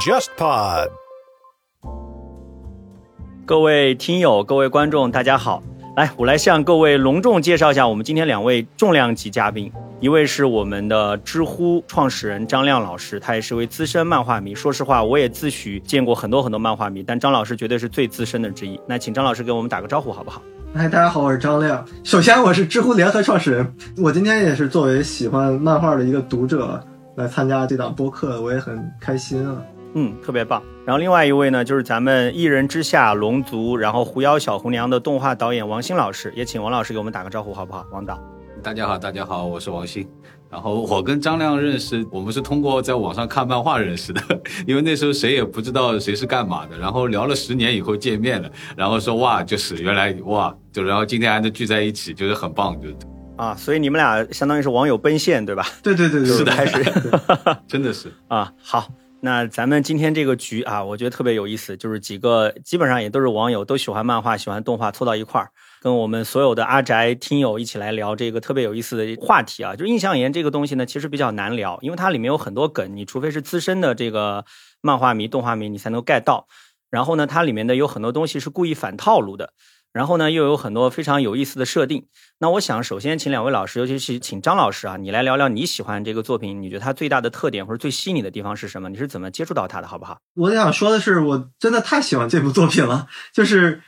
JustPod。各位听友、各位观众，大家好！来，我来向各位隆重介绍一下我们今天两位重量级嘉宾。一位是我们的知乎创始人张亮老师，他也是位资深漫画迷。说实话，我也自诩见过很多很多漫画迷，但张老师绝对是最资深的之一。那请张老师给我们打个招呼，好不好？嗨，大家好，我是张亮。首先，我是知乎联合创始人。我今天也是作为喜欢漫画的一个读者来参加这档播客，我也很开心啊。嗯，特别棒。然后另外一位呢，就是咱们一人之下、龙族，然后狐妖小红娘的动画导演王鑫老师，也请王老师给我们打个招呼，好不好？王导。大家好，大家好，我是王鑫。然后我跟张亮认识，我们是通过在网上看漫画认识的，因为那时候谁也不知道谁是干嘛的。然后聊了十年以后见面了，然后说哇，就是原来哇，就然后今天还能聚在一起，就是很棒，就是啊，所以你们俩相当于是网友奔现，对吧？对对对对，是的，还 是 真的是啊。好，那咱们今天这个局啊，我觉得特别有意思，就是几个基本上也都是网友，都喜欢漫画，喜欢动画，凑到一块儿。跟我们所有的阿宅听友一起来聊这个特别有意思的话题啊，就印象研这个东西呢，其实比较难聊，因为它里面有很多梗，你除非是资深的这个漫画迷、动画迷，你才能 get 到。然后呢，它里面的有很多东西是故意反套路的，然后呢，又有很多非常有意思的设定。那我想，首先请两位老师，尤其是请张老师啊，你来聊聊你喜欢这个作品，你觉得它最大的特点或者最吸引你的地方是什么？你是怎么接触到它的，好不好？我想说的是，我真的太喜欢这部作品了，就是。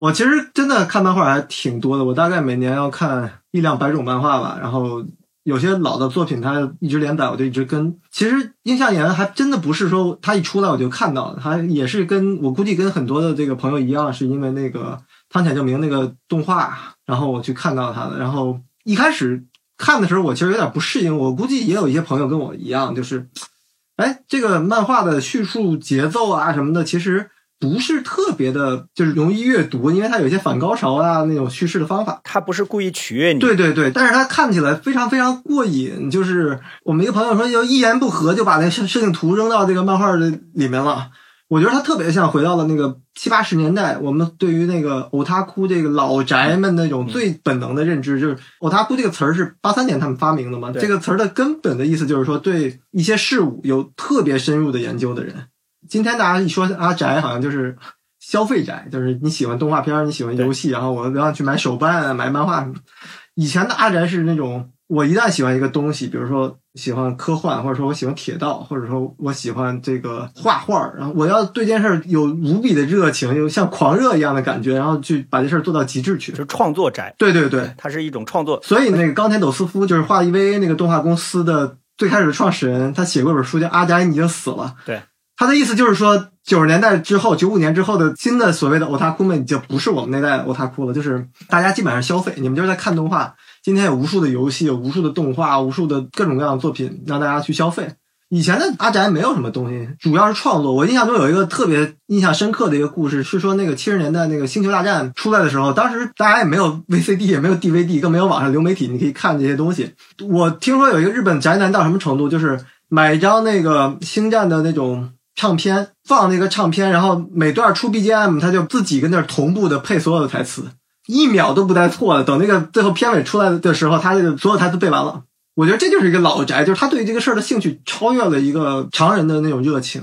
我其实真的看漫画还挺多的，我大概每年要看一两百种漫画吧。然后有些老的作品它一直连载，我就一直跟。其实印象岩还真的不是说它一出来我就看到，它也是跟我估计跟很多的这个朋友一样，是因为那个汤浅证明那个动画，然后我去看到它的。然后一开始看的时候，我其实有点不适应。我估计也有一些朋友跟我一样，就是，哎，这个漫画的叙述节奏啊什么的，其实。不是特别的，就是容易阅读，因为它有一些反高潮啊那种叙事的方法。它不是故意取悦你。对对对，但是它看起来非常非常过瘾。就是我们一个朋友说，就一言不合就把那摄摄影图扔到这个漫画的里面了。我觉得它特别像回到了那个七八十年代，我们对于那个欧他哭这个老宅们那种最本能的认知，就是欧他哭这个词儿是八三年他们发明的嘛。这个词儿的根本的意思就是说，对一些事物有特别深入的研究的人。今天大家一说阿宅，好像就是消费宅，就是你喜欢动画片，你喜欢游戏，然后我要去买手办、买漫画。以前的阿宅是那种，我一旦喜欢一个东西，比如说喜欢科幻，或者说我喜欢铁道，或者说我喜欢这个画画，然后我要对这件事有无比的热情，有像狂热一样的感觉，然后去把这事儿做到极致去，就是创作宅。对对对，它是一种创作。所以那个冈田斗司夫就是画 EVA 那个动画公司的最开始的创始人，他写过一本书叫《阿宅已经死了》。对。他的意思就是说，九十年代之后，九五年之后的新的所谓的欧塔库们，就不是我们那代欧塔库了。就是大家基本上消费，你们就是在看动画。今天有无数的游戏，有无数的动画，无数的各种各样的作品让大家去消费。以前的阿宅没有什么东西，主要是创作。我印象中有一个特别印象深刻的一个故事，是说那个七十年代那个星球大战出来的时候，当时大家也没有 VCD，也没有 DVD，更没有网上流媒体，你可以看这些东西。我听说有一个日本宅男到什么程度，就是买一张那个星战的那种。唱片放那个唱片，然后每段出 BGM，他就自己跟那儿同步的配所有的台词，一秒都不带错的。等那个最后片尾出来的时候，他这个所有台词背完了。我觉得这就是一个老宅，就是他对这个事儿的兴趣超越了一个常人的那种热情。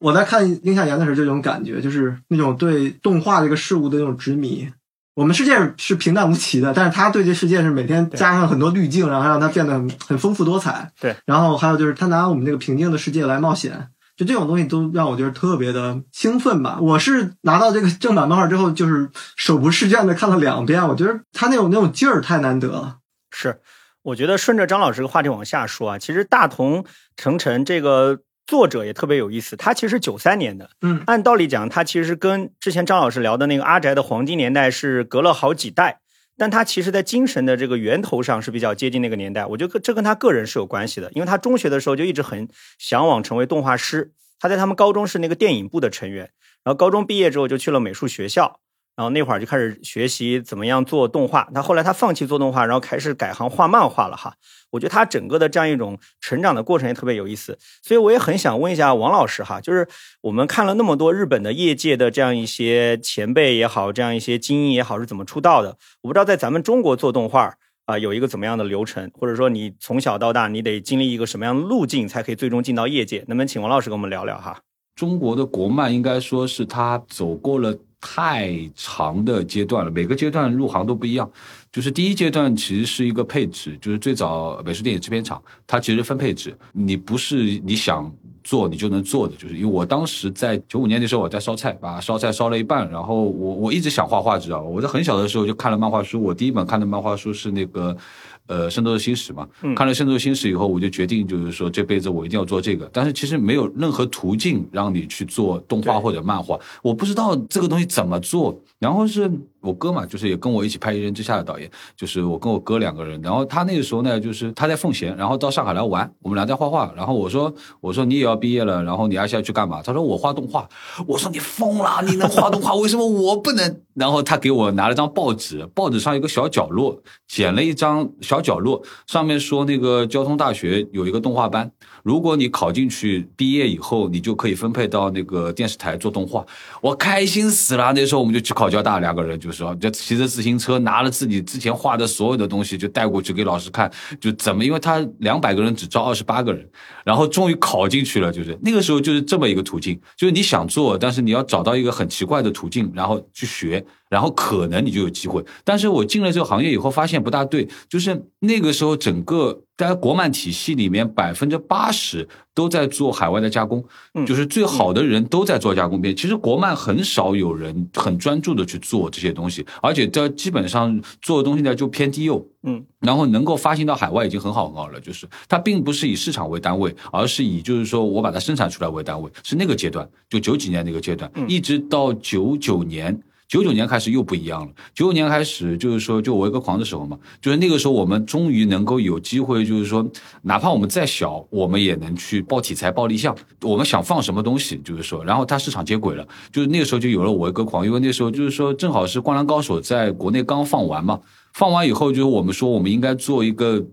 我在看《樱夏言》的时候，这种感觉就是那种对动画这个事物的那种执迷。我们世界是平淡无奇的，但是他对这世界是每天加上很多滤镜，然后让它变得很很丰富多彩。对，然后还有就是他拿我们这个平静的世界来冒险。就这种东西都让我觉得特别的兴奋吧。我是拿到这个正版漫画之后，就是手不释卷的看了两遍。我觉得他那种那种劲儿太难得了。是，我觉得顺着张老师的话题往下说啊，其实大同城城这个作者也特别有意思。他其实九三年的，嗯，按道理讲，他其实跟之前张老师聊的那个阿宅的黄金年代是隔了好几代。但他其实，在精神的这个源头上是比较接近那个年代。我觉得这跟他个人是有关系的，因为他中学的时候就一直很向往成为动画师。他在他们高中是那个电影部的成员，然后高中毕业之后就去了美术学校。然后那会儿就开始学习怎么样做动画。他后来他放弃做动画，然后开始改行画漫画了哈。我觉得他整个的这样一种成长的过程也特别有意思。所以我也很想问一下王老师哈，就是我们看了那么多日本的业界的这样一些前辈也好，这样一些精英也好是怎么出道的？我不知道在咱们中国做动画，啊、有一个怎么样的流程，或者说你从小到大你得经历一个什么样的路径，才可以最终进到业界？能不能请王老师跟我们聊聊哈？中国的国漫应该说是他走过了太长的阶段了，每个阶段入行都不一样。就是第一阶段其实是一个配置，就是最早美术电影制片厂，它其实分配置，你不是你想做你就能做的。就是因为我当时在九五年的时候我在烧菜，把烧菜烧了一半，然后我我一直想画画，知道吧？我在很小的时候就看了漫画书，我第一本看的漫画书是那个。呃，《圣斗士星矢》嘛，看了《圣斗士星矢》以后，我就决定，就是说这辈子我一定要做这个。但是其实没有任何途径让你去做动画或者漫画，我不知道这个东西怎么做。然后是我哥嘛，就是也跟我一起拍《一人之下》的导演，就是我跟我哥两个人。然后他那个时候呢，就是他在奉贤，然后到上海来玩，我们俩在画画。然后我说，我说你也要毕业了，然后你要下去干嘛？他说我画动画。我说你疯了，你能画动画，为什么我不能？然后他给我拿了张报纸，报纸上有个小角落，剪了一张小角落，上面说那个交通大学有一个动画班，如果你考进去，毕业以后你就可以分配到那个电视台做动画。我开心死了，那时候我们就去考交大，两个人就说，就骑着自行车，拿了自己之前画的所有的东西，就带过去给老师看，就怎么，因为他两百个人只招二十八个人，然后终于考进去了，就是那个时候就是这么一个途径，就是你想做，但是你要找到一个很奇怪的途径，然后去学。然后可能你就有机会，但是我进了这个行业以后发现不大对，就是那个时候整个在国漫体系里面百分之八十都在做海外的加工，就是最好的人都在做加工片。其实国漫很少有人很专注的去做这些东西，而且这基本上做的东西呢就偏低幼，嗯，然后能够发行到海外已经很好很好了。就是它并不是以市场为单位，而是以就是说我把它生产出来为单位，是那个阶段，就九几年那个阶段，一直到九九年。九九年开始又不一样了。九九年开始就是说，就我一个狂的时候嘛，就是那个时候我们终于能够有机会，就是说，哪怕我们再小，我们也能去报题材、报立项。我们想放什么东西，就是说，然后它市场接轨了，就是那个时候就有了我一个狂，因为那时候就是说，正好是《灌篮高手》在国内刚放完嘛，放完以后就是我们说我们应该做一个。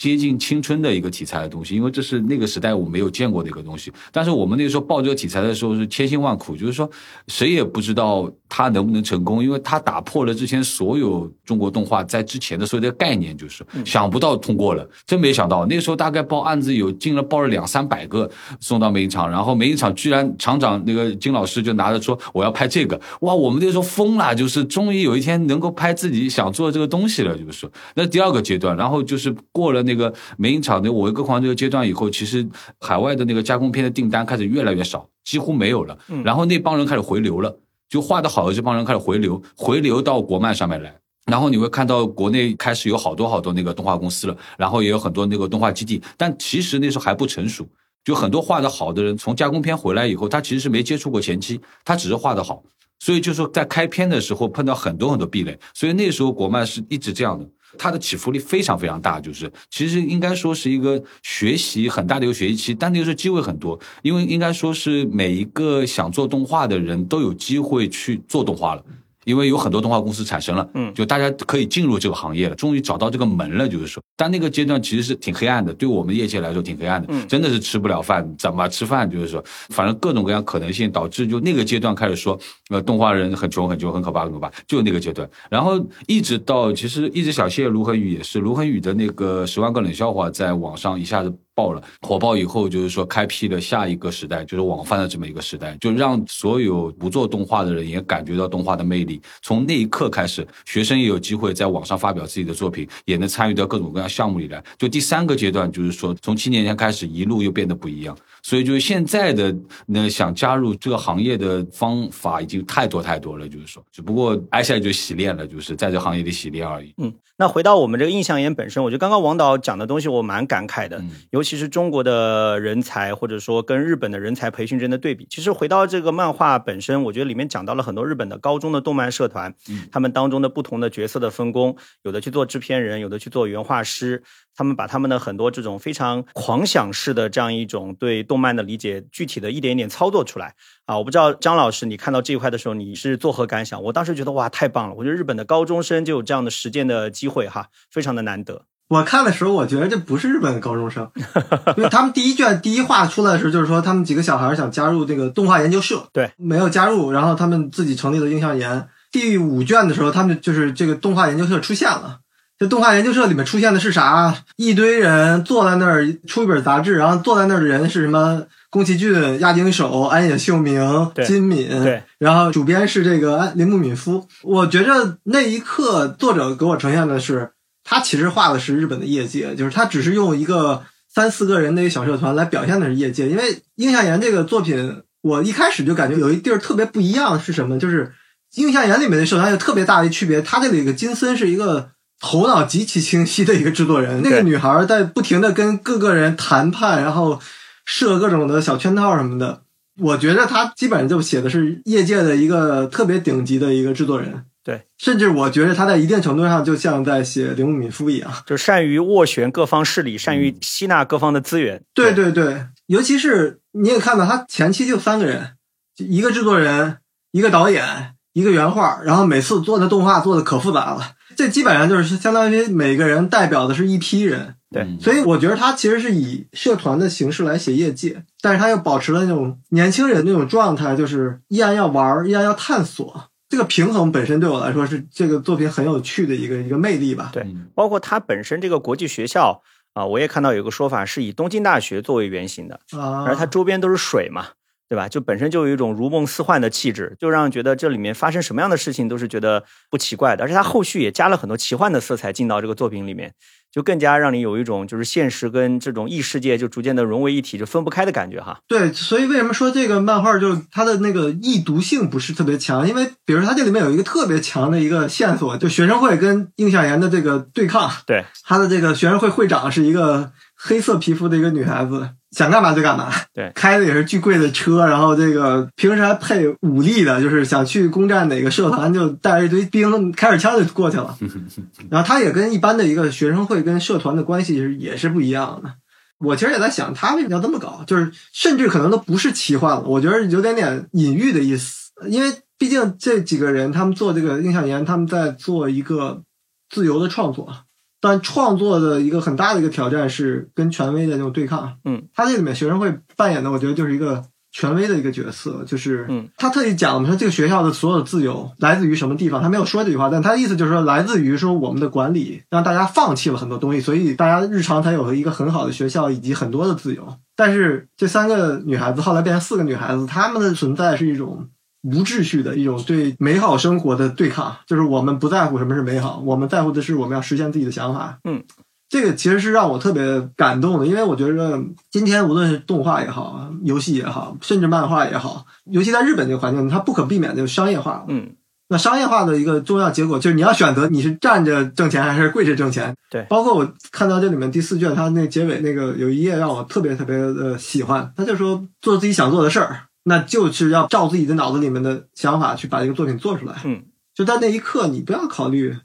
接近青春的一个题材的东西，因为这是那个时代我没有见过的一个东西。但是我们那个时候报这个题材的时候是千辛万苦，就是说谁也不知道他能不能成功，因为他打破了之前所有中国动画在之前的所有的概念，就是想不到通过了，真没想到。那个时候大概报案子有进了报了两三百个送到美影厂，然后美影厂居然厂长那个金老师就拿着说我要拍这个，哇，我们那时候疯了，就是终于有一天能够拍自己想做的这个东西了，就是。那第二个阶段，然后就是过了那个美影厂的我一个狂这个。阶段以后，其实海外的那个加工片的订单开始越来越少，几乎没有了。然后那帮人开始回流了，就画的好的这帮人开始回流，回流到国漫上面来。然后你会看到国内开始有好多好多那个动画公司了，然后也有很多那个动画基地，但其实那时候还不成熟。就很多画的好的人从加工片回来以后，他其实是没接触过前期，他只是画的好。所以就是在开片的时候碰到很多很多壁垒，所以那时候国漫是一直这样的。它的起伏力非常非常大，就是其实应该说是一个学习很大的一个学习期，但那个时候机会很多，因为应该说是每一个想做动画的人都有机会去做动画了。因为有很多动画公司产生了，嗯，就大家可以进入这个行业了，终于找到这个门了，就是说，但那个阶段其实是挺黑暗的，对我们业界来说挺黑暗的，嗯，真的是吃不了饭，怎么吃饭？就是说，反正各种各样可能性导致，就那个阶段开始说，呃，动画人很穷很穷很可怕很可怕，就那个阶段，然后一直到其实一直小谢卢恒宇也是卢恒宇的那个十万个冷笑话在网上一下子。爆了，火爆以后就是说开辟了下一个时代，就是网饭的这么一个时代，就让所有不做动画的人也感觉到动画的魅力。从那一刻开始，学生也有机会在网上发表自己的作品，也能参与到各种各样项目里来。就第三个阶段，就是说从七年前开始，一路又变得不一样。所以就是现在的那想加入这个行业的方法已经太多太多了，就是说，只不过挨下来就洗练了，就是在这行业里洗练而已。嗯，那回到我们这个印象研本身，我觉得刚刚王导讲的东西我蛮感慨的，尤其是中国的人才或者说跟日本的人才培训之间的对比。其实回到这个漫画本身，我觉得里面讲到了很多日本的高中的动漫社团，他们当中的不同的角色的分工，有的去做制片人，有的去做原画师。他们把他们的很多这种非常狂想式的这样一种对动漫的理解，具体的一点一点操作出来啊！我不知道张老师，你看到这一块的时候，你是作何感想？我当时觉得哇，太棒了！我觉得日本的高中生就有这样的实践的机会哈，非常的难得。我看的时候，我觉得这不是日本的高中生，因为他们第一卷第一话出来的时候，就是说他们几个小孩想加入这个动画研究社，对，没有加入，然后他们自己成立了映像研。第五卷的时候，他们就是这个动画研究社出现了。这动画研究社里面出现的是啥？一堆人坐在那儿出一本杂志，然后坐在那儿的人是什么？宫崎骏、亚丁守、安野秀明、金敏，对，然后主编是这个安铃木敏夫。我觉着那一刻，作者给我呈现的是，他其实画的是日本的业界，就是他只是用一个三四个人的一个小社团来表现的是业界。因为映夏言这个作品，我一开始就感觉有一地儿特别不一样，是什么？就是映夏言里面的社团有特别大的区别，他这里有个金森是一个。头脑极其清晰的一个制作人，那个女孩在不停的跟各个人谈判，然后设各种的小圈套什么的。我觉得他基本上就写的是业界的一个特别顶级的一个制作人。对，甚至我觉得他在一定程度上就像在写铃木敏夫一样。就善于斡旋各方势力，善于吸纳各方的资源。对对对，尤其是你也看到他前期就三个人，一个制作人，一个导演，一个原画，然后每次做的动画做的可复杂了。这基本上就是相当于每个人代表的是一批人，对嗯所以我觉得他其实是以社团的形式来写业界，但是他又保持了那种年轻人那种状态，就是依然要玩儿，依然要探索。这个平衡本身对我来说是这个作品很有趣的一个一个魅力吧。对嗯包括它本身这个国际学校啊，我也看到有个说法是以东京大学作为原型的，啊，而它周边都是水嘛，对吧？就本身就有一种如梦似幻的气质，就让觉得这里面发生什么样的事情都是觉得不奇怪的。而且它后续也加了很多奇幻的色彩进到这个作品里面，就更加让你有一种就是现实跟这种异世界就逐渐的融为一体，就分不开的感觉哈。对，所以为什么说这个漫画就它的那个易读性不是特别强？因为比如说它这里面有一个特别强的一个线索，就学生会跟应向岩的这个对抗。对，他的这个学生会会长是一个黑色皮肤的一个女孩子，想干嘛就干嘛。对 开的也是巨贵的车，然后这个平时还配武力的，就是想去攻占哪个社团就带着一堆兵，开着枪就过去了。然后他也跟一般的一个学生会跟社团的关系是也是不一样的。我其实也在想，他为什么要这么搞？就是甚至可能都不是奇幻了，我觉得有点点隐喻的意思。因为毕竟这几个人他们做这个印象研，他们在做一个自由的创作，但创作的一个很大的一个挑战是跟权威的那种对抗。嗯，他这里面学生会扮演的，我觉得就是一个权威的一个角色，就是嗯，他特意讲了说这个学校的所有的自由来自于什么地方，他没有说这句话，但他的意思就是说来自于说我们的管理让大家放弃了很多东西，所以大家日常才有了一个很好的学校以及很多的自由。但是这三个女孩子后来变成四个女孩子，她们的存在是一种无秩序的一种对美好生活的对抗，就是我们不在乎什么是美好，我们在乎的是我们要实现自己的想法。嗯，这个其实是让我特别感动的，因为我觉得今天无论是动画也好，游戏也好，甚至漫画也好，尤其在日本这个环境，它不可避免的就商业化了。嗯，那商业化的一个重要结果就是你要选择你是站着挣钱还是跪着挣钱。对包括我看到这里面第四卷，它那结尾那个有一页让我特别特别的喜欢，他就说做自己想做的事儿，那就是要照自己的脑子里面的想法去把这个作品做出来。嗯，就在那一刻，你不要考虑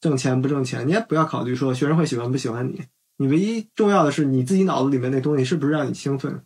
挣钱不挣钱，你也不要考虑说学生会喜欢不喜欢你，你唯一重要的是你自己脑子里面那东西是不是让你兴奋，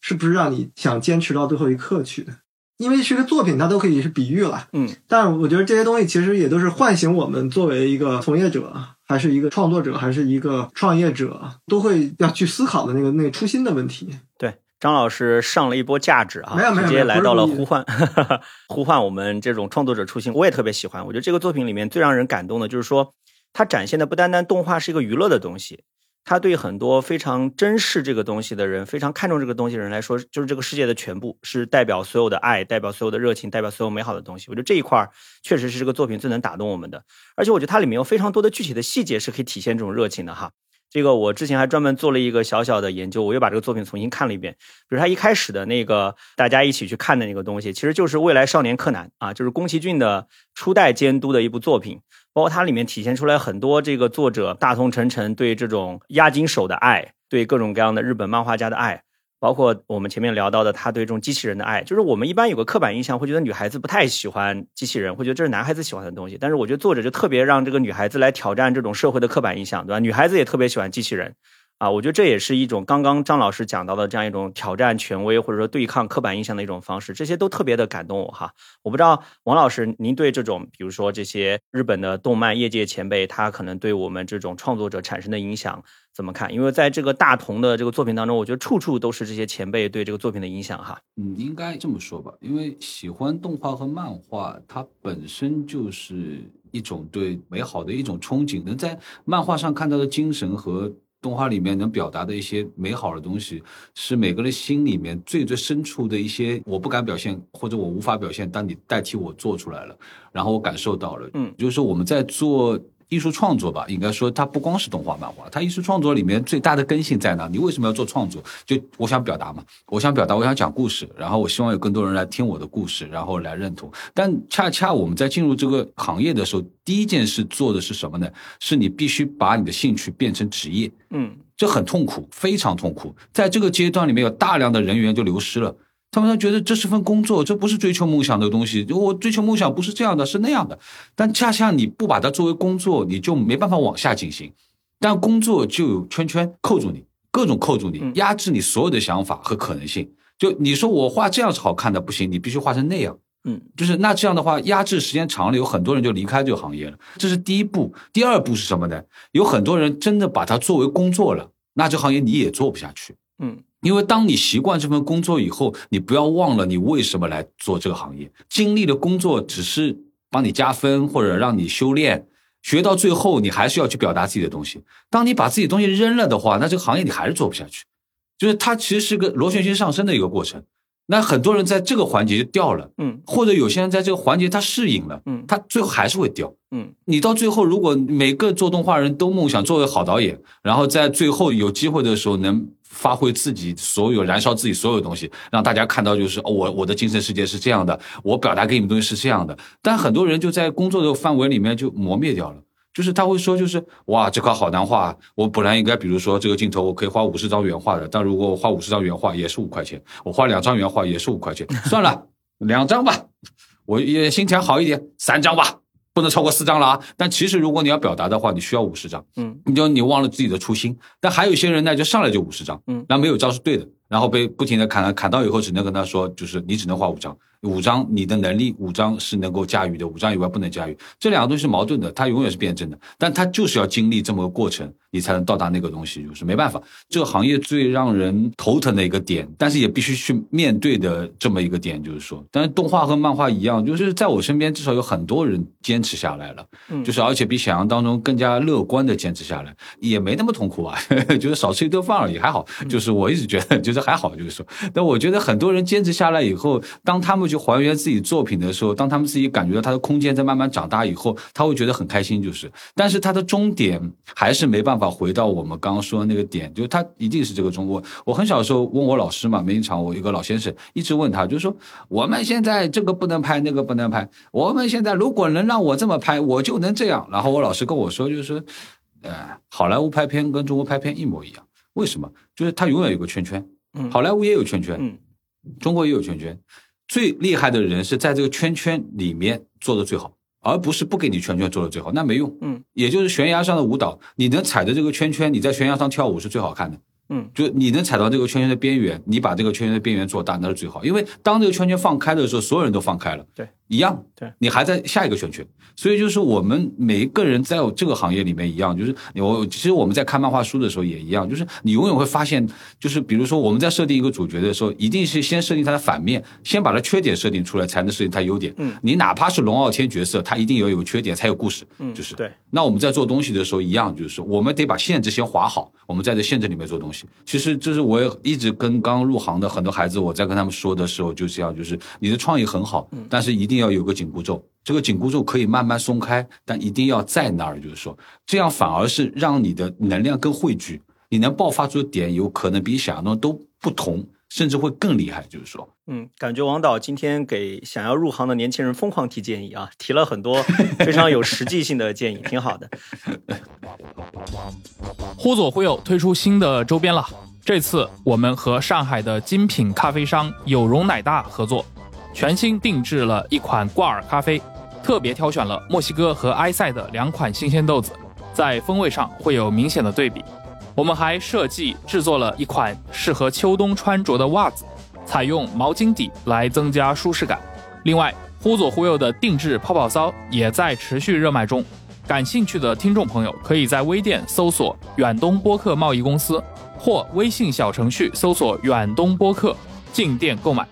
是不是让你想坚持到最后一刻去的。因为是个作品，它都可以是比喻了，嗯，但是我觉得这些东西其实也都是唤醒我们作为一个从业者，还是一个创作者，还是一个创业者，都会要去思考的那个那个初心的问题。对，张老师上了一波价值啊，没有没有直接来到了呼唤 呼唤我们这种创作者初心，我也特别喜欢。我觉得这个作品里面最让人感动的就是说，它展现的不单单动画是一个娱乐的东西，它对很多非常珍视这个东西的人，非常看重这个东西的人来说，就是这个世界的全部，是代表所有的爱，代表所有的热情，代表所有美好的东西。我觉得这一块儿确实是这个作品最能打动我们的，而且我觉得它里面有非常多的具体的细节是可以体现这种热情的哈。这个我之前还专门做了一个小小的研究，我又把这个作品重新看了一遍。比如他一开始的那个大家一起去看的那个东西，其实就是《未来少年柯南》啊，就是宫崎骏的初代监督的一部作品。包括它里面体现出来很多这个作者大同晨晨对这种押金手的爱，对各种各样的日本漫画家的爱，包括我们前面聊到的他对这种机器人的爱。就是我们一般有个刻板印象，会觉得女孩子不太喜欢机器人，会觉得这是男孩子喜欢的东西。但是我觉得作者就特别让这个女孩子来挑战这种社会的刻板印象，对吧？女孩子也特别喜欢机器人。啊，我觉得这也是一种刚刚张老师讲到的这样一种挑战权威或者说对抗刻板印象的一种方式，这些都特别的感动我哈。我不知道王老师，您对这种比如说这些日本的动漫业界前辈，他可能对我们这种创作者产生的影响怎么看？因为在这个大同的这个作品当中，我觉得处处都是这些前辈对这个作品的影响哈。嗯，应该这么说吧，因为喜欢动画和漫画，它本身就是一种对美好的一种憧憬，能在漫画上看到的精神和动画里面能表达的一些美好的东西，是每个人心里面最最深处的一些我不敢表现或者我无法表现，但你代替我做出来了，然后我感受到了，嗯就是说我们在做。艺术创作吧，应该说它不光是动画漫画，它艺术创作里面最大的根性在哪？你为什么要做创作？就我想表达嘛，我想表达，我想讲故事，然后我希望有更多人来听我的故事，然后来认同。但恰恰我们在进入这个行业的时候，第一件事做的是什么呢？是你必须把你的兴趣变成职业，嗯这很痛苦，非常痛苦。在这个阶段里面，有大量的人员就流失了。他们觉得这是份工作，这不是追求梦想的东西。我追求梦想不是这样的，是那样的。但恰恰你不把它作为工作，你就没办法往下进行。但工作就有圈圈扣住你，各种扣住你嗯，压制你所有的想法和可能性。就你说我画这样是好看的，不行，你必须画成那样。嗯就是那这样的话，压制时间长了，有很多人就离开这个行业了。这是第一步。第二步是什么呢？有很多人真的把它作为工作了，那这行业你也做不下去。嗯因为当你习惯这份工作以后，你不要忘了你为什么来做这个行业。经历的工作只是帮你加分或者让你修炼，学到最后你还是要去表达自己的东西。当你把自己东西扔了的话，那这个行业你还是做不下去。就是它其实是个螺旋形上升的一个过程。那很多人在这个环节就掉了，嗯或者有些人在这个环节他适应了，嗯他最后还是会掉。嗯你到最后，如果每个做动画人都梦想作为好导演，然后在最后有机会的时候能发挥自己所有、燃烧自己所有东西，让大家看到就是哦，我我的精神世界是这样的，我表达给你们东西是这样的。但很多人就在工作的范围里面就磨灭掉了。就是他会说，就是哇，这块好难画。我本来应该，比如说这个镜头，我可以画五十张原画的，但如果我画五十张原画也是五块钱，我画两张原画也是五块钱，算了，两张吧，我也心情好一点，三张吧，不能超过四张了啊。但其实如果你要表达的话，你需要五十张，嗯。你就你忘了自己的初心。但还有一些人呢，就上来就五十张，嗯。那没有招是对的，然后被不停的砍砍到以后，只能跟他说，就是你只能画五张，五张你的能力五张是能够驾驭的，五张以外不能驾驭。这两个东西是矛盾的，它永远是辩证的，但它就是要经历这么个过程，你才能到达那个东西，就是没办法。这个行业最让人头疼的一个点，但是也必须去面对的这么一个点，就是说，但是动画和漫画一样，就是在我身边至少有很多人坚持下来了，嗯就是而且比想象当中更加乐观的坚持下来，也没那么痛苦啊，就是少吃一顿饭而已，还好。就是我一直觉得 就是还好，就是说，但我觉得很多人坚持下来以后，当他们去还原自己作品的时候，当他们自己感觉到他的空间在慢慢长大以后，他会觉得很开心，就是，但是他的终点还是没办法回到我们刚刚说的那个点，就是他一定是这个中国。我很小的时候问我老师嘛，每一场我一个老先生一直问他，就是说我们现在这个不能拍，那个不能拍，我们现在如果能让我这么拍，我就能这样。然后我老师跟我说，就是说，呃，好莱坞拍片跟中国拍片一模一样，为什么？就是他永远有个圈圈，嗯好莱坞也有圈圈，嗯中国也有圈圈，最厉害的人是在这个圈圈里面做的最好，而不是不给你圈圈做的最好，那没用。嗯，也就是悬崖上的舞蹈，你能踩着这个圈圈，你在悬崖上跳舞是最好看的。嗯就你能踩到这个圈圈的边缘，你把这个圈圈的边缘做大，那是最好。因为当这个圈圈放开的时候，所有人都放开了，对，一样，对，你还在下一个选区。所以就是我们每一个人在这个行业里面一样，就是我其实我们在看漫画书的时候也一样，就是你永远会发现，就是比如说我们在设定一个主角的时候，一定是先设定他的反面，先把他缺点设定出来，才能设定他优点。嗯，你哪怕是龙傲天角色，他一定要有缺点才有故事。嗯，就是对，那我们在做东西的时候一样，就是我们得把限制先划好，我们在这限制里面做东西。其实就是我也一直跟刚入行的很多孩子，我在跟他们说的时候就这样，就是你的创意很好，但是一定要有个紧箍咒。这个紧箍咒可以慢慢松开，但一定要在那儿，就是说，这样反而是让你的能量更汇聚，你能爆发出的点有可能比想象中都不同，甚至会更厉害。就是说，嗯，感觉王导今天给想要入行的年轻人疯狂提建议啊，提了很多 非常有实际性的建议，挺好的。忽左忽右推出新的周边了，这次我们和上海的精品咖啡商有容奶大合作，全新定制了一款挂耳咖啡，特别挑选了墨西哥和埃塞的两款新鲜豆子，在风味上会有明显的对比。我们还设计制作了一款适合秋冬穿着的袜子，采用毛巾底来增加舒适感。另外，忽左忽右的定制泡泡骚也在持续热卖中。感兴趣的听众朋友，可以在微店搜索“远东播客贸易公司”或微信小程序搜索“远东播客”进店购买。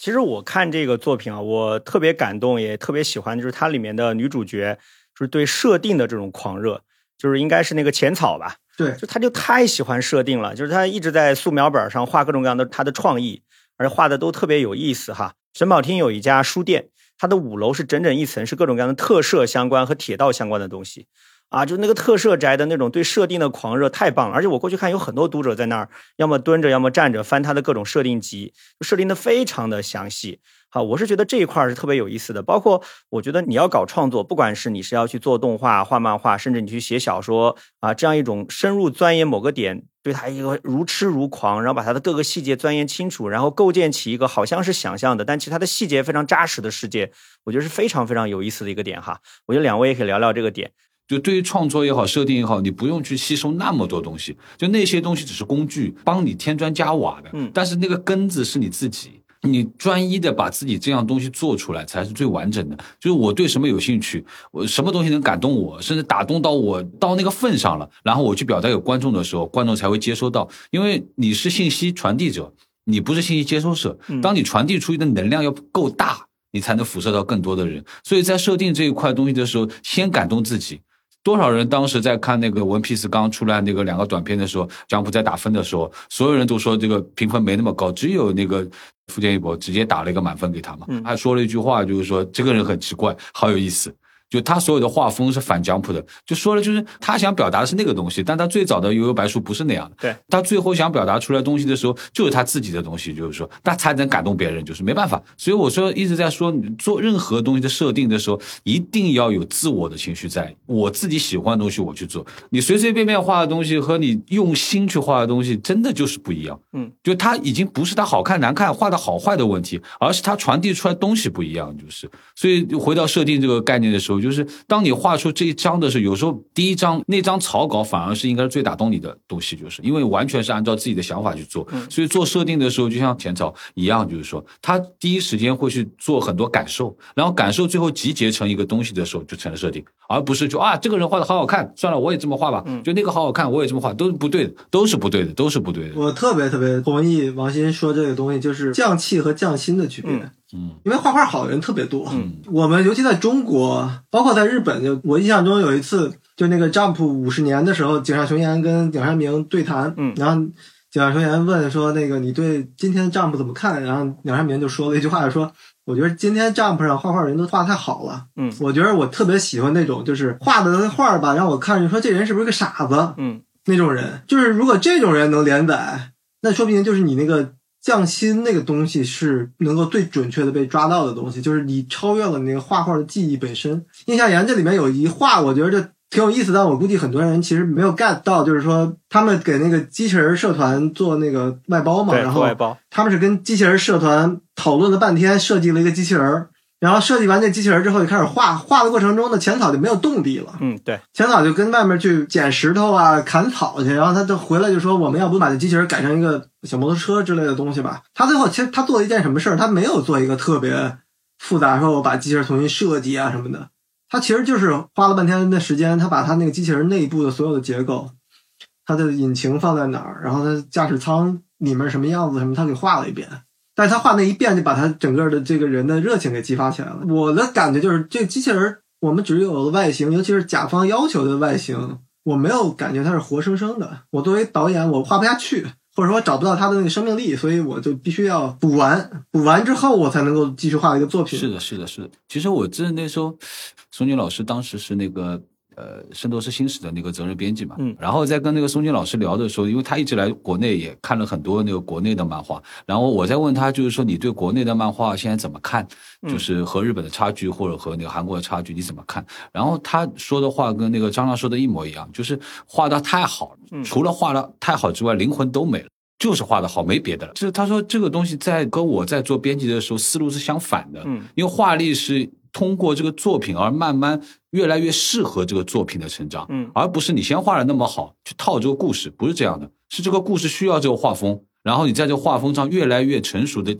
其实我看这个作品啊，我特别感动，也特别喜欢，就是它里面的女主角，就是对设定的这种狂热，就是应该是那个浅草吧，对，就她就太喜欢设定了，就是她一直在素描本上画各种各样的她的创意，而且画的都特别有意思哈。沈宝厅有一家书店，它的五楼是整整一层是各种各样的特摄相关和铁道相关的东西。啊，就那个特摄宅的那种对设定的狂热太棒了，而且我过去看有很多读者在那儿，要么蹲着，要么站着翻他的各种设定集，设定的非常的详细。好，我是觉得这一块是特别有意思的。包括我觉得你要搞创作，不管是你是要去做动画、画漫画，甚至你去写小说啊，这样一种深入钻研某个点，对他一个如痴如狂，然后把他的各个细节钻研清楚，然后构建起一个好像是想象的，但其实它的细节非常扎实的世界，我觉得是非常非常有意思的一个点哈。我觉得两位也可以聊聊这个点。就对于创作也好，设定也好，你不用去吸收那么多东西，就那些东西只是工具，帮你添砖加瓦的。嗯，但是那个根子是你自己，你专一的把自己这样东西做出来，才是最完整的。就是我对什么有兴趣，我什么东西能感动我，甚至打动到我到那个份上了，然后我去表达给观众的时候，观众才会接收到。因为你是信息传递者，你不是信息接收者。当你传递出去的能量要够大，你才能辐射到更多的人。所以在设定这一块东西的时候，先感动自己。多少人当时在看那个《One Piece》刚出来那个两个短片的时候，江浦在打分的时候，所有人都说这个评分没那么高，只有那个福建一博直接打了一个满分给他嘛。还说了一句话，就是说这个人很奇怪，好有意思。就他所有的画风是反江浦的，就说了就是他想表达的是那个东西，但他最早的悠悠白书不是那样的。对，他最后想表达出来东西的时候，就是他自己的东西，就是说那才能感动别人，就是没办法。所以我说一直在说，你做任何东西的设定的时候，一定要有自我的情绪在，我自己喜欢的东西我去做。你随随便便画的东西和你用心去画的东西，真的就是不一样。嗯，就他已经不是他好看难看、画的好坏的问题，而是他传递出来东西不一样，就是。所以回到设定这个概念的时候，就是当你画出这一张的时候，有时候第一张那张草稿反而是应该是最打动你的东西，就是因为完全是按照自己的想法去做。所以做设定的时候，就像前朝一样，就是说他第一时间会去做很多感受，然后感受最后集结成一个东西的时候，就成了设定，而不是就啊这个人画的好好看，算了我也这么画吧，就那个好好看我也这么画，都是不对的，都是不对的，都是不对的。我特别特别同意王鑫说这个东西，就是匠气和匠心的区别。嗯，因为画画好的人特别多。嗯，我们尤其在中国，包括在日本，就我印象中有一次，就那个 Jump 五十年的时候，井上雄彦跟井上明对谈。嗯，然后井上雄彦问说：“那个你对今天的 Jump 怎么看？”然后井上明就说了一句话，说：“我觉得今天 Jump 上画画的人都画的太好了。”嗯，我觉得我特别喜欢那种就是画的画吧，让我看着说这人是不是个傻子？嗯，那种人，就是如果这种人能连载，那说不定就是你那个。匠心那个东西是能够最准确的被抓到的东西，就是你超越了你那个画画的技艺本身。印象岩这里面有一画，我觉得这挺有意思，但我估计很多人其实没有 get 到，就是说他们给那个机器人社团做那个外包嘛，然后他们是跟机器人社团讨论了半天，设计了一个机器人。然后设计完这机器人之后，就开始画画的过程中呢，浅草就没有动力了。嗯，对，浅草就跟外面去捡石头啊、砍草去，然后他就回来就说：“我们要不把这机器人改成一个小摩托车之类的东西吧？”他最后其实他做了一件什么事儿？他没有做一个特别复杂，说我把机器人重新设计啊什么的。他其实就是花了半天的时间，他把他那个机器人内部的所有的结构，它的引擎放在哪儿，然后它驾驶舱里面什么样子什么，他给画了一遍。但是他画那一遍，就把他整个的这个人的热情给激发起来了。我的感觉就是，这机器人我们只有了外形，尤其是甲方要求的外形，我没有感觉它是活生生的。我作为导演，我画不下去，或者说找不到它的那个生命力，所以我就必须要补完，补完之后我才能够继续画一个作品。是的，是的，是的。其实我记得那时候，松井老师当时是那个。呃，《圣斗士星矢》的那个责任编辑嘛，嗯，然后在跟那个松井老师聊的时候，因为他一直来国内也看了很多那个国内的漫画，然后我在问他，就是说你对国内的漫画现在怎么看？就是和日本的差距或者和那个韩国的差距你怎么看？然后他说的话跟那个张亮说的一模一样，就是画的太好了，除了画的太好之外，灵魂都没了，就是画的好，没别的了。就是他说这个东西在跟我在做编辑的时候思路是相反的，嗯，因为画力是。通过这个作品而慢慢越来越适合这个作品的成长，嗯，而不是你先画的那么好去套这个故事，不是这样的，是这个故事需要这个画风，然后你在这个画风上越来越成熟的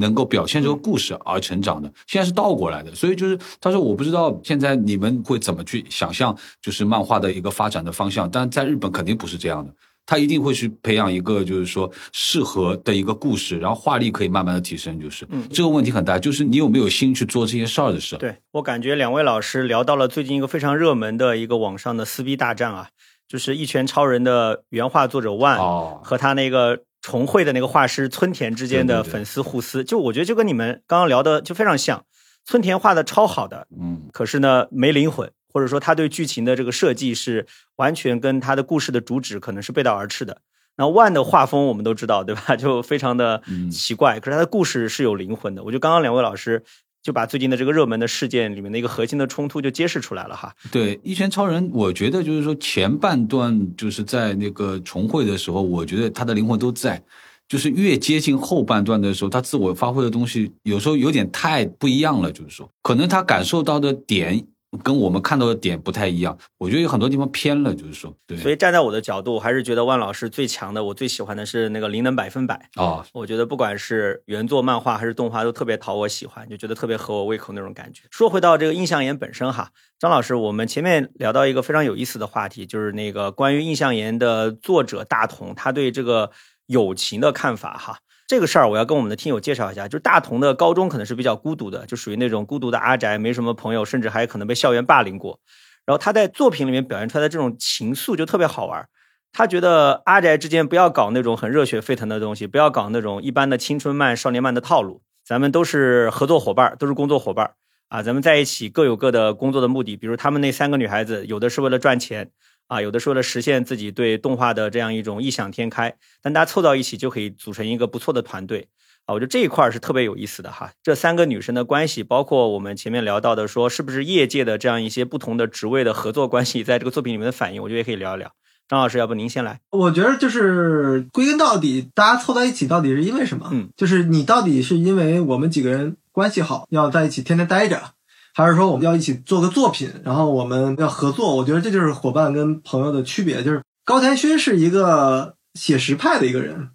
能够表现这个故事而成长的。现在是倒过来的，所以就是他说我不知道现在你们会怎么去想象，就是漫画的一个发展的方向，但在日本肯定不是这样的。他一定会去培养一个就是说适合的一个故事，然后画力可以慢慢的提升，就是。嗯。这个问题很大，就是你有没有心去做这些事儿的事。对我感觉两位老师聊到了最近一个非常热门的一个网上的撕逼大战啊，就是《一拳超人》的原画作者万哦，和他那个重绘的那个画师村田之间的粉丝互撕，就我觉得就跟你们刚刚聊的就非常像。村田画的超好的，嗯，可是呢没灵魂，或者说他对剧情的这个设计是完全跟他的故事的主旨可能是背道而驰的。那万的画风我们都知道，对吧？就非常的嗯奇怪，可是他的故事是有灵魂的。我觉得刚刚两位老师就把最近的这个热门的事件里面的一个核心的冲突就揭示出来了哈。对，《一拳超人》，我觉得就是说前半段就是在那个重会的时候，我觉得他的灵魂都在，就是越接近后半段的时候，他自我发挥的东西有时候有点太不一样了，就是说可能他感受到的点跟我们看到的点不太一样，我觉得有很多地方偏了，就是说，对，所以站在我的角度，我还是觉得万老师最强的，我最喜欢的是那个灵能百分百。哦，我觉得不管是原作漫画还是动画，都特别讨我喜欢，就觉得特别合我胃口那种感觉。说回到这个印象岩本身哈，张老师，我们前面聊到一个非常有意思的话题，就是那个关于印象岩的作者大同，他对这个友情的看法哈。这个事儿我要跟我们的听友介绍一下，就是大同的高中可能是比较孤独的，就属于那种孤独的阿宅，没什么朋友，甚至还可能被校园霸凌过。然后他在作品里面表现出来的这种情愫就特别好玩。他觉得阿宅之间不要搞那种很热血沸腾的东西，不要搞那种一般的青春漫、少年漫的套路。咱们都是合作伙伴，都是工作伙伴啊，咱们在一起各有各的工作的目的。比如他们那三个女孩子，有的是为了赚钱啊，有的是为了实现自己对动画的这样一种异想天开，但大家凑到一起就可以组成一个不错的团队。啊，我觉得这一块儿是特别有意思的哈。这三个女生的关系，包括我们前面聊到的，说是不是业界的这样一些不同的职位的合作关系，在这个作品里面的反应，我觉得也可以聊一聊。张老师，要不您先来？我觉得就是归根到底，大家凑在一起到底是因为什么？嗯，就是你到底是因为我们几个人关系好，要在一起天天待着，还是说我们要一起做个作品，然后我们要合作？我觉得这就是伙伴跟朋友的区别。就是高田勋是一个写实派的一个人，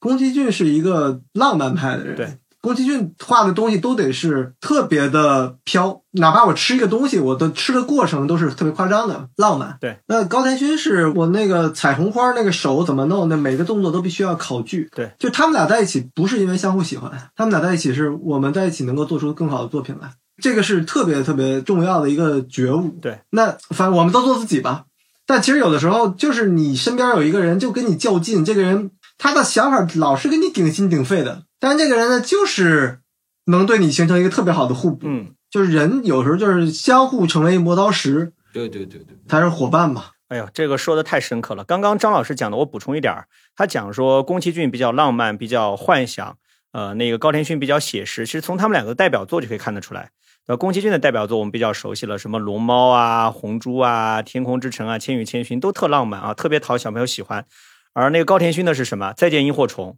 宫崎骏是一个浪漫派的人。对。宫崎骏画的东西都得是特别的飘，哪怕我吃一个东西，我的吃的过程都是特别夸张的浪漫。对，那高田勋是我那个彩虹花那个手怎么弄，那每个动作都必须要考据。对，就他们俩在一起不是因为相互喜欢，他们俩在一起是我们在一起能够做出更好的作品来，这个是特别特别重要的一个觉悟。对，那反正我们都做自己吧。但其实有的时候就是你身边有一个人就跟你较劲，这个人他的想法老是跟你顶心顶肺的。但这个人呢，就是能对你形成一个特别好的互补。嗯，就是人有时候就是相互成为磨刀石，对对对对，他是伙伴嘛。哎呦，这个说的太深刻了。刚刚张老师讲的，我补充一点儿，他讲说宫崎骏比较浪漫，比较幻想，呃，那个高田勋比较写实。其实从他们两个代表作就可以看得出来。呃，宫崎骏的代表作我们比较熟悉了，什么龙猫啊、红猪啊、天空之城啊、千与千寻都特浪漫啊，特别讨小朋友喜欢。而那个高田勋的是什么？再见萤火虫。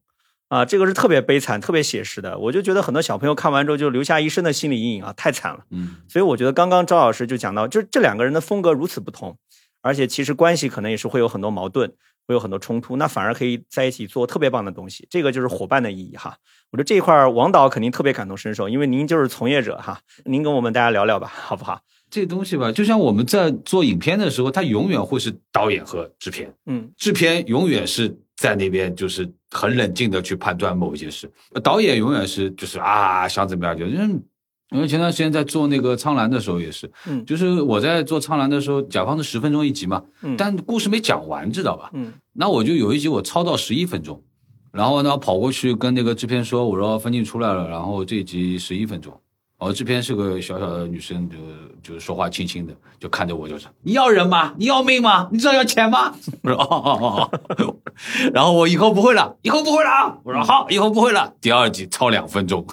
啊，这个是特别悲惨、特别写实的，我就觉得很多小朋友看完之后就留下一身的心理阴影啊，太惨了。嗯，所以我觉得刚刚赵老师就讲到，就这两个人的风格如此不同，而且其实关系可能也是会有很多矛盾，会有很多冲突，那反而可以在一起做特别棒的东西，这个就是伙伴的意义哈。我觉得这一块王导肯定特别感同身受，因为您就是从业者哈，您跟我们大家聊聊吧，好不好？这东西吧，就像我们在做影片的时候，它永远会是导演和制片，嗯，制片永远是在那边就是很冷静的去判断某一些事，导演永远是就是啊想怎么样就嗯。因为前段时间在做那个《苍兰》的时候也是，嗯就是我在做《苍兰》的时候，甲方是十分钟一集嘛，嗯但故事没讲完，知道吧？嗯那我就有一集我超到十一分钟，然后呢跑过去跟那个制片说，我说分镜出来了，然后这一集十一分钟。哦，制片是个小小的女生，就就说话轻轻的，就看着我就是：“你要人吗？你要命吗？你知道要钱吗？” 我说：“哦哦哦哦。”然后我以后不会了，以后不会了啊！我说：“好，以后不会了。”第二集超两分钟，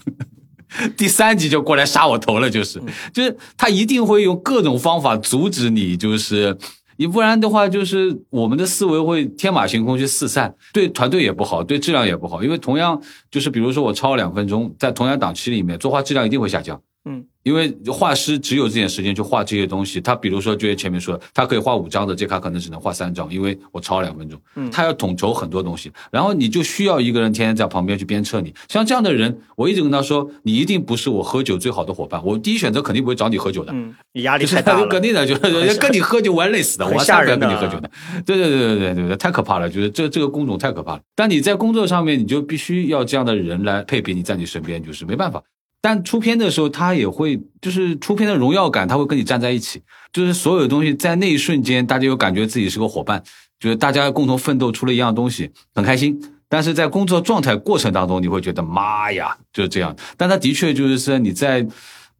第三集就过来杀我头了，就是就是他一定会用各种方法阻止你，就是。你不然的话，就是我们的思维会天马行空去四散，对团队也不好，对质量也不好。因为同样就是，比如说我超两分钟，在同样档期里面，作画质量一定会下降。嗯，因为画师只有这点时间去画这些东西，他比如说就像前面说的，他可以画五张的，这卡可能只能画三张，因为我超两分钟。嗯他要统筹很多东西，然后你就需要一个人天天在旁边去鞭策你。像这样的人，我一直跟他说，你一定不是我喝酒最好的伙伴，我第一选择肯定不会找你喝酒的。嗯，你压就是力太大了肯。定的，就是跟你喝酒我要累死的，很我才不要跟你喝酒的。对对对对对对对，太可怕了，就是这这个工种太可怕了。但你在工作上面，你就必须要这样的人来配比你在你身边，就是没办法。但出片的时候，他也会就是出片的荣耀感，他会跟你站在一起，就是所有东西在那一瞬间，大家又感觉自己是个伙伴，就是大家共同奋斗出了一样东西，很开心。但是在工作状态过程当中，你会觉得妈呀，就是这样。但他的确就是说你在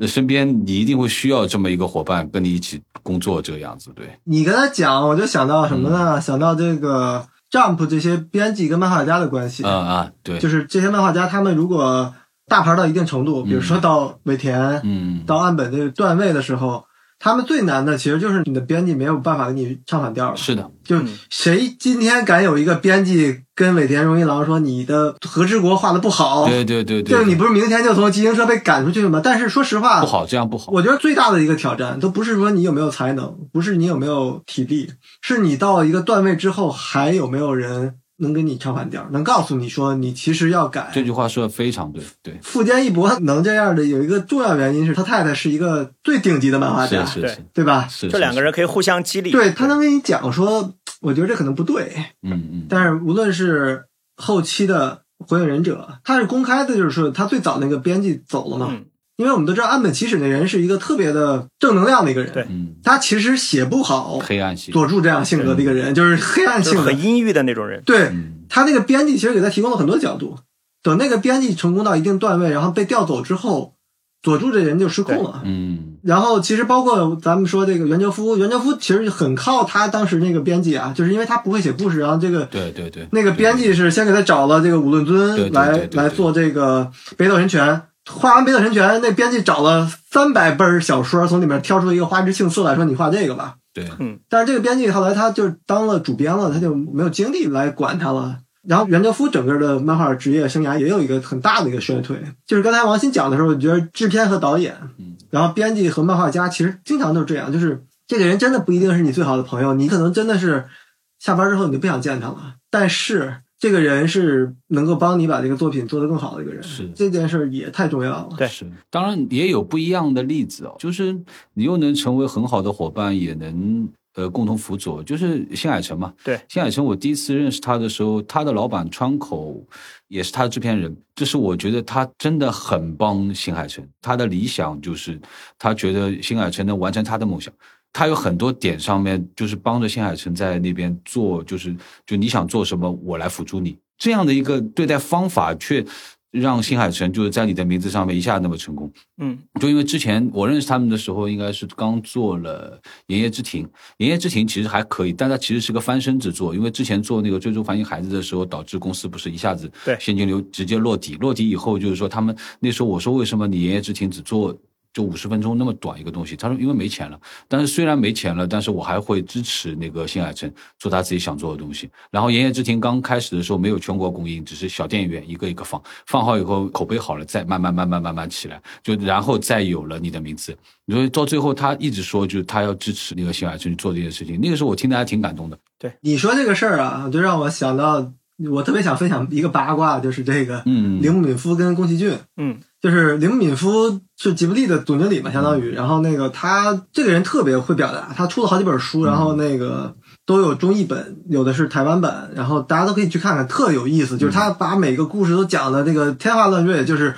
身边，你一定会需要这么一个伙伴跟你一起工作这个样子，对。你跟他讲，我就想到什么呢？想到这个 Jump 这些编辑跟漫画家的关系，啊啊，对，就是这些漫画家他们如果大牌到一定程度，比如说到尾田、嗯，到岸本这个段位的时候，他们最难的其实就是你的编辑没有办法给你唱反调了。是的，就嗯谁今天敢有一个编辑跟尾田荣一郎说你的和之国画的不好，对对对对，就是你不是明天就从集英社被赶出去了吗？但是说实话，不好，这样不好。我觉得最大的一个挑战，都不是说你有没有才能，不是你有没有体力，是你到一个段位之后，还有没有人能给你唱反调，能告诉你说你其实要改。这句话说的非常对，对，富坚义博能这样的有一个重要原因是他太太是一个最顶级的漫画家，对是是是对吧？是，这两个人，人可以互相激励。对他能跟你讲说，我觉得这可能不对，嗯嗯，但是无论是后期的《火影忍者》，他是公开的，就是说他最早那个编辑走了嘛，嗯因为我们都知道岸本齐史那人是一个特别的正能量的一个人，他其实写不好黑暗系，佐助这样性格的一个人，就是黑暗性格就是很。阴郁的那种人。对嗯他那个编辑其实给他提供了很多角度。等那个编辑成功到一定段位，然后被调走之后，佐助这人就失控了。嗯然后其实包括咱们说这个袁哲夫，袁哲夫其实很靠他当时那个编辑啊，就是因为他不会写故事，然后这个对对对，那个编辑是先给他找了这个武论对对尊来对对对来做这个北斗神拳。画完北斗神拳，那编辑找了三百本小说，从里面挑出一个花枝庆次来说：“你画这个吧。”对，但是这个编辑后来他就当了主编了，他就没有精力来管他了。然后袁哲夫整个的漫画职业生涯也有一个很大的一个衰退，就是刚才王鑫讲的时候，我觉得制片和导演，嗯，然后编辑和漫画家其实经常都是这样，就是这个人真的不一定是你最好的朋友，你可能真的是下班之后你就不想见他了，但是这个人是能够帮你把这个作品做得更好的一个人，是这件事儿也太重要了。对是，当然也有不一样的例子哦，就是你又能成为很好的伙伴，也能呃共同辅佐，就是新海诚嘛。对，新海诚，我第一次认识他的时候，他的老板川口也是他的制片人，这是我觉得他真的很帮新海诚。他的理想就是他觉得新海诚能完成他的梦想。他有很多点上面就是帮着新海诚在那边做，就是就你想做什么，我来辅助你这样的一个对待方法，却让新海诚就是在你的名字上面一下那么成功。嗯，就因为之前我认识他们的时候，应该是刚做了《炎夜之庭》，《炎夜之庭》其实还可以，但它其实是个翻身之作，因为之前做那个《追逐繁星孩子》的时候，导致公司不是一下子对现金流直接落底，落底以后就是说他们那时候我说为什么你《炎夜之庭》只做。就五十分钟那么短一个东西，他说因为没钱了，但是虽然没钱了，但是我还会支持那个新海诚做他自己想做的东西。然后《言叶之庭》刚开始的时候没有全国供应，只是小电影院一个一个放，放好以后口碑好了，再慢慢慢慢慢慢起来，就然后再有了你的名字。所以到最后他一直说，就是他要支持那个新海诚去做这件事情。那个时候我听的还挺感动的。对你说这个事儿啊，就让我想到，我特别想分享一个八卦，就是这个嗯，铃木敏夫跟宫崎骏。嗯，就是林敏夫是吉卜力的总经理嘛，相当于。然后那个他这个人特别会表达，他出了好几本书，然后那个都有中译本，有的是台湾本，然后大家都可以去看看，特有意思。就是他把每个故事都讲的这个天花乱坠，就是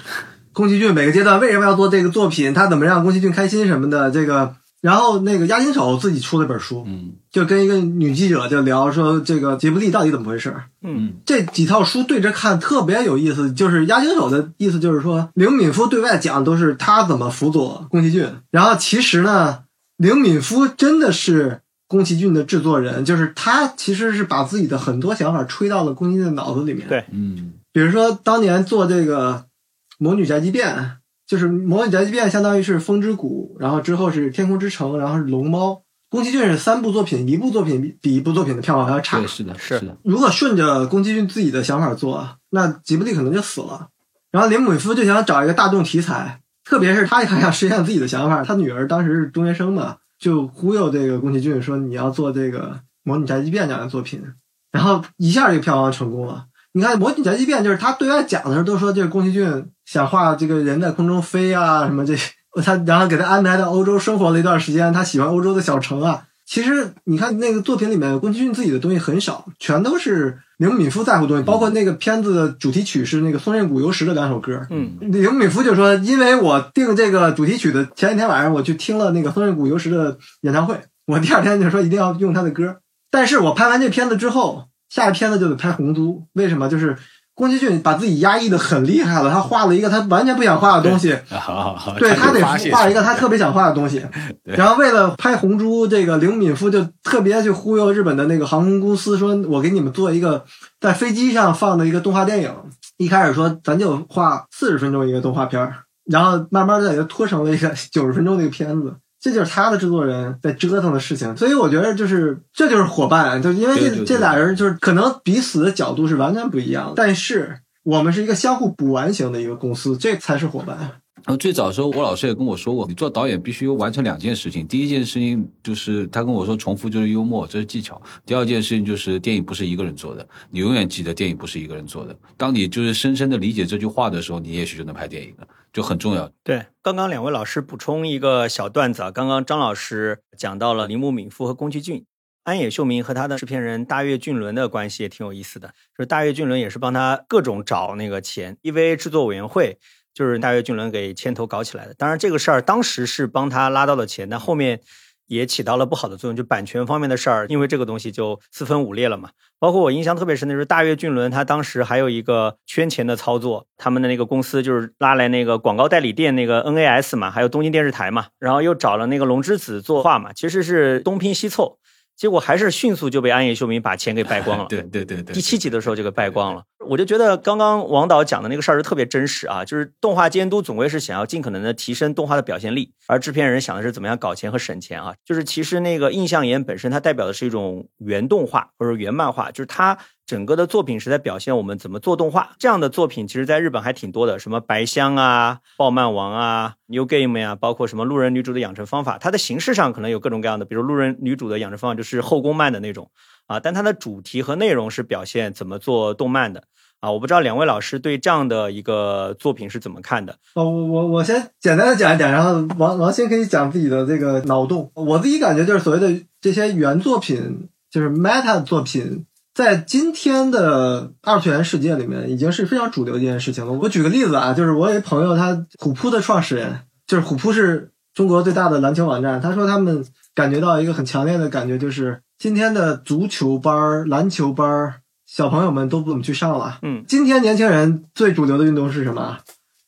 宫崎骏每个阶段为什么要做这个作品，他怎么让宫崎骏开心什么的。这个，然后那个押井守自己出了一本书，嗯就跟一个女记者就聊说这个吉卜力到底怎么回事儿。嗯这几套书对着看特别有意思，就是押井守的意思就是说，铃敏夫对外讲都是他怎么辅佐宫崎骏，然后其实呢，铃敏夫真的是宫崎骏的制作人，就是他其实是把自己的很多想法吹到了宫崎骏的脑子里面。对嗯比如说当年做这个《魔女宅急便》，就是《魔女宅急便》相当于是《风之谷》，然后之后是《天空之城》，然后是《龙猫》。宫崎骏是三部作品，一部作品比比一部作品的票房还要差，。是的，是是的，如果顺着宫崎骏自己的想法做，那吉卜力可能就死了。然后铃木敏夫就想找一个大众题材，特别是他还想实现自己的想法，他女儿当时是中学生嘛，就忽悠这个宫崎骏说你要做这个《魔女宅急便》这样的作品，然后一下这个票房成功了。你看《魔女宅急便》，就是他对外讲的时候都说这个宫崎骏想画这个人在空中飞啊什么这，他然后给他安排到欧洲生活了一段时间，他喜欢欧洲的小城啊。其实你看那个作品里面，宫崎骏自己的东西很少，全都是铃木敏夫在乎的东西，包括那个片子的主题曲是那个松任谷由实的两首歌。嗯，铃木敏夫就说，因为我定这个主题曲的前一天晚上，我去听了那个松任谷由实的演唱会，我第二天就说一定要用他的歌。但是我拍完这片子之后，下一片子就得拍《红猪》，为什么？就是宫崎骏把自己压抑的很厉害了，他画了一个他完全不想画的东西。对他得画一个他特别想画的东西，然后为了拍《红猪》，这个铃木敏夫就特别去忽悠日本的那个航空公司，说我给你们做一个在飞机上放的一个动画电影。一开始说咱就画四十分钟一个动画片儿，然后慢慢的给它拖成了一个九十分钟的一个片子。这就是他的制作人在折腾的事情，所以我觉得就是这就是伙伴，就因为这这俩人就是可能彼此的角度是完全不一样的，但是我们是一个相互补完型的一个公司，这才是伙伴。然后最早的时候，我老师也跟我说过，你做导演必须完成两件事情。第一件事情就是他跟我说，重复就是幽默，这是技巧。第二件事情就是电影不是一个人做的，你永远记得电影不是一个人做的。当你就是深深的理解这句话的时候，你也许就能拍电影了，就很重要。对，刚刚两位老师补充一个小段子啊，刚刚张老师讲到了铃木敏夫和宫崎骏，安野秀明和他的制片人大月俊伦的关系也挺有意思的，就是大月俊伦也是帮他各种找那个钱，EVA 制作委员会。就是大岳俊伦给牵头搞起来的，当然这个事儿当时是帮他拉到了钱，但后面也起到了不好的作用，就版权方面的事儿，因为这个东西就四分五裂了嘛。包括我印象特别深的就是大岳俊伦，他当时还有一个圈钱的操作，他们的那个公司就是拉来那个广告代理店那个 NAS 嘛，还有东京电视台嘛，然后又找了那个龙之子作画嘛，其实是东拼西凑。结果还是迅速就被安野秀明把钱给败光了。对对对对，第七集的时候就给败光了。我就觉得刚刚王导讲的那个事儿是特别真实啊，就是动画监督总归是想要尽可能的提升动画的表现力，而制片人想的是怎么样搞钱和省钱啊。就是其实那个印象岩本身它代表的是一种原动画或者原漫画，就是它。整个的作品是在表现我们怎么做动画，这样的作品其实在日本还挺多的，什么白箱啊、暴漫王啊、New Game 呀，包括什么路人女主的养成方法，它的形式上可能有各种各样的，比如路人女主的养成方法就是后宫漫的那种啊，但它的主题和内容是表现怎么做动漫的啊。我不知道两位老师对这样的一个作品是怎么看的？哦，我我我先简单的讲一讲，然后王王鑫可以讲自己的这个脑洞。我自己感觉就是所谓的这些原作品，就是 meta 作品。在今天的二次元世界里面，已经是非常主流的一件事情了。我举个例子啊，就是我有一朋友，他虎扑的创始人，就是虎扑是中国最大的篮球网站。他说他们感觉到一个很强烈的感觉，就是今天的足球班、篮球班，小朋友们都不怎么去上了。嗯，今天年轻人最主流的运动是什么？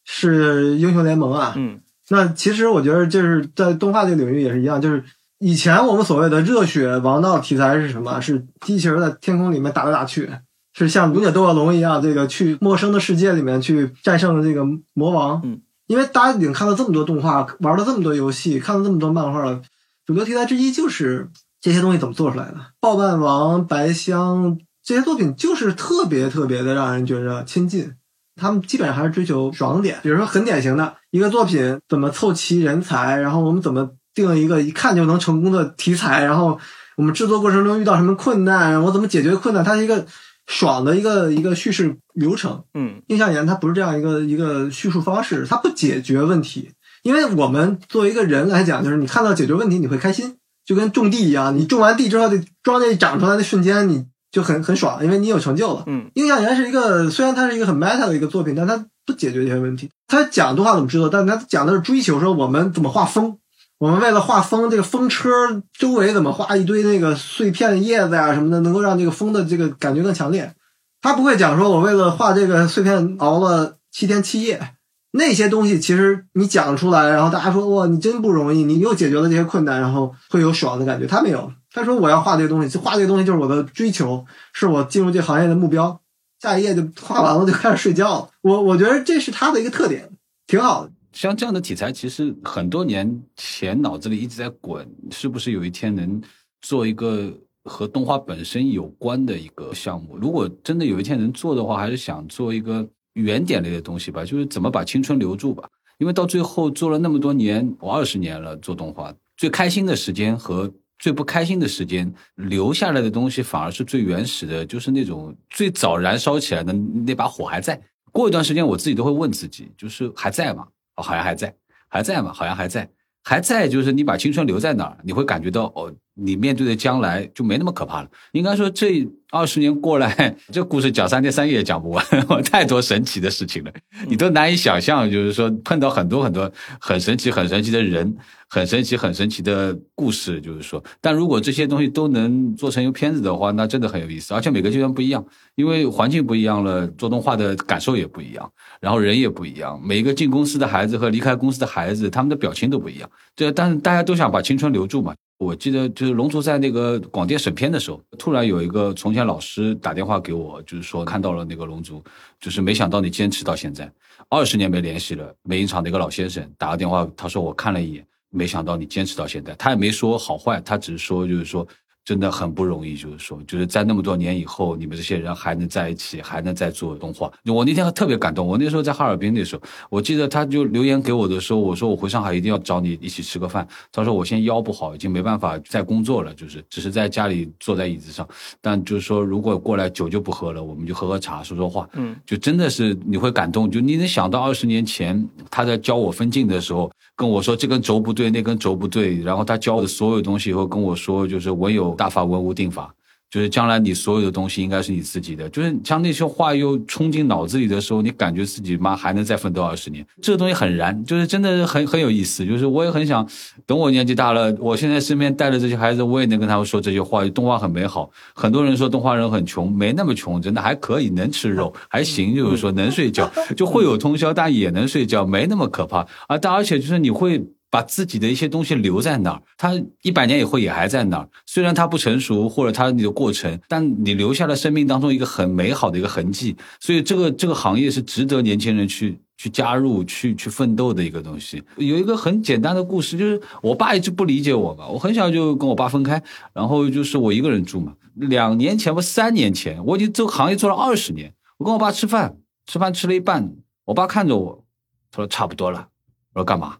是英雄联盟啊。嗯，那其实我觉得就是在动画这个领域也是一样，就是。以前我们所谓的热血王道题材是什么？是机器人在天空里面打来打去，是像勇者斗恶龙一样，这个去陌生的世界里面去战胜这个魔王。嗯，因为大家已经看了这么多动画，玩了这么多游戏，看了这么多漫画了，主流题材之一就是这些东西怎么做出来的？暴漫王、白箱这些作品就是特别特别的让人觉着亲近。他们基本上还是追求爽点，比如说很典型的一个作品，怎么凑齐人才，然后我们怎么。定了一个一看就能成功的题材，然后我们制作过程中遇到什么困难，我怎么解决困难？它是一个爽的一个一个叙事流程。嗯，印象岩它不是这样一个一个叙述方式，它不解决问题。因为我们作为一个人来讲，就是你看到解决问题你会开心，就跟种地一样，你种完地之后，这庄稼长出来的瞬间你就很很爽，因为你有成就了。嗯，印象岩是一个虽然它是一个很 meta 的一个作品，但它不解决这些问题。它讲动画怎么制作，但它讲的是追求说我们怎么画风。我们为了画风，这个风车周围怎么画一堆那个碎片叶子呀什么的，能够让这个风的这个感觉更强烈。他不会讲说，我为了画这个碎片熬了七天七夜，那些东西其实你讲出来，然后大家说哇，你真不容易，你又解决了这些困难，然后会有爽的感觉。他没有，他说我要画这个东西，画这个东西就是我的追求，是我进入这行业的目标。下一页就画完了，就开始睡觉了。我我觉得这是他的一个特点，挺好的。像这样的题材，其实很多年前脑子里一直在滚，是不是有一天能做一个和动画本身有关的一个项目？如果真的有一天能做的话，还是想做一个原点类的东西吧，就是怎么把青春留住吧。因为到最后做了那么多年，我二十年了做动画，最开心的时间和最不开心的时间留下来的东西，反而是最原始的，就是那种最早燃烧起来的那把火还在。过一段时间，我自己都会问自己，就是还在吗？好像还在，还在嘛？好像还在，还在。就是你把青春留在那儿，你会感觉到哦。你面对的将来就没那么可怕了。应该说，这二十年过来，这故事讲三天三夜也讲不完，太多神奇的事情了，你都难以想象。就是说，碰到很多很多很神奇、很神奇的人，很神奇、很神奇的故事。就是说，但如果这些东西都能做成一个片子的话，那真的很有意思。而且每个阶段不一样，因为环境不一样了，做动画的感受也不一样，然后人也不一样。每一个进公司的孩子和离开公司的孩子，他们的表情都不一样。这，但是大家都想把青春留住嘛。我记得就是《龙族》在那个广电审片的时候，突然有一个从前老师打电话给我，就是说看到了那个《龙族》，就是没想到你坚持到现在，二十年没联系了。美影厂的一个老先生打个电话，他说我看了一眼，没想到你坚持到现在。他也没说好坏，他只是说就是说。真的很不容易，就是说，就是在那么多年以后，你们这些人还能在一起，还能再做动画。我那天特别感动。我那时候在哈尔滨，的时候我记得他就留言给我的时候，我说我回上海一定要找你一起吃个饭。他说我现在腰不好，已经没办法再工作了，就是只是在家里坐在椅子上。但就是说，如果过来酒就不喝了，我们就喝喝茶，说说话。嗯，就真的是你会感动。就你能想到二十年前他在教我分镜的时候，跟我说这根轴不对，那根轴不对，然后他教的所有东西以后跟我说，就是我有。大法文无定法。就是将来你所有的东西应该是你自己的，就是像那些话又冲进脑子里的时候，你感觉自己妈还能再奋斗二十年，这个东西很燃，就是真的很很有意思。就是我也很想等我年纪大了，我现在身边带着这些孩子，我也能跟他们说这些话。动画很美好，很多人说动画人很穷，没那么穷，真的还可以，能吃肉，还行，就是说能睡觉，就会有通宵，但也能睡觉，没那么可怕啊。但而且就是你会。把自己的一些东西留在那儿，它一百年以后也还在那儿。虽然它不成熟，或者它你的过程，但你留下了生命当中一个很美好的一个痕迹。所以这个这个行业是值得年轻人去去加入、去去奋斗的一个东西。有一个很简单的故事，就是我爸一直不理解我嘛。我很小就跟我爸分开，然后就是我一个人住嘛。两年前不三年前，我已经这个行业做了二十年。我跟我爸吃饭，吃饭吃了一半，我爸看着我，他说差不多了。我说干嘛？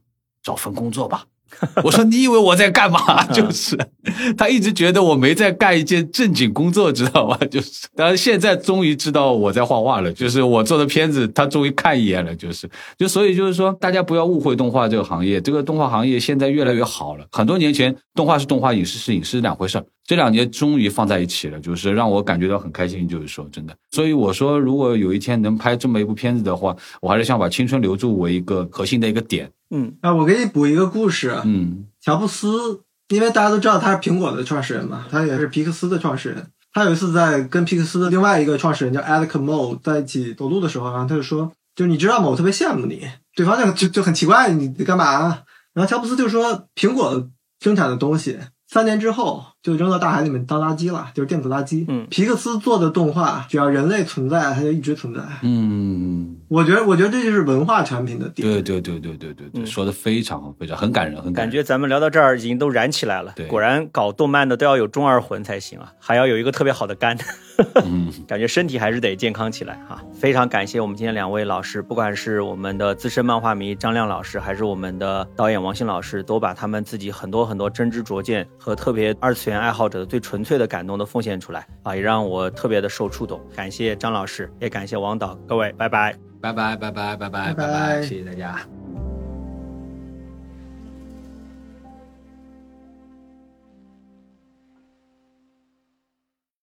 找份工作吧，我说你以为我在干嘛？就是他一直觉得我没在干一件正经工作，知道吧？就是，但是现在终于知道我在画画了，就是我做的片子，他终于看一眼了，就是，就所以就是说，大家不要误会动画这个行业，这个动画行业现在越来越好了。很多年前，动画是动画，影视是影视两回事儿。这两年终于放在一起了，就是让我感觉到很开心。就是说，真的，所以我说，如果有一天能拍这么一部片子的话，我还是想把青春留住为一个核心的一个点。嗯，啊，我给你补一个故事。嗯，乔布斯，因为大家都知道他是苹果的创始人嘛，他也是皮克斯的创始人。他有一次在跟皮克斯的另外一个创始人叫 Alex Mo 在一起走路的时候，然后他就说：“就你知道吗？我特别羡慕你。”对方就就就很奇怪，你干嘛？然后乔布斯就说：“苹果生产的东西。”三年之后就扔到大海里面当垃圾了，就是电子垃圾。嗯，皮克斯做的动画，只要人类存在，它就一直存在。嗯，我觉得，我觉得这就是文化产品的点。对对对对对对对，说的非常非常很感人，很感觉咱们聊到这儿已经都燃起来了。对，果然搞动漫的都要有中二魂才行啊，还要有一个特别好的肝。嗯，感觉身体还是得健康起来哈。非常感谢我们今天两位老师，不管是我们的资深漫画迷张亮老师，还是我们的导演王鑫老师，都把他们自己很多很多真知灼见和特别二次元爱好者的最纯粹的感动都奉献出来啊，也让我特别的受触动。感谢张老师，也感谢王导，各位拜拜，拜拜，拜拜，拜拜，拜拜，谢谢大家。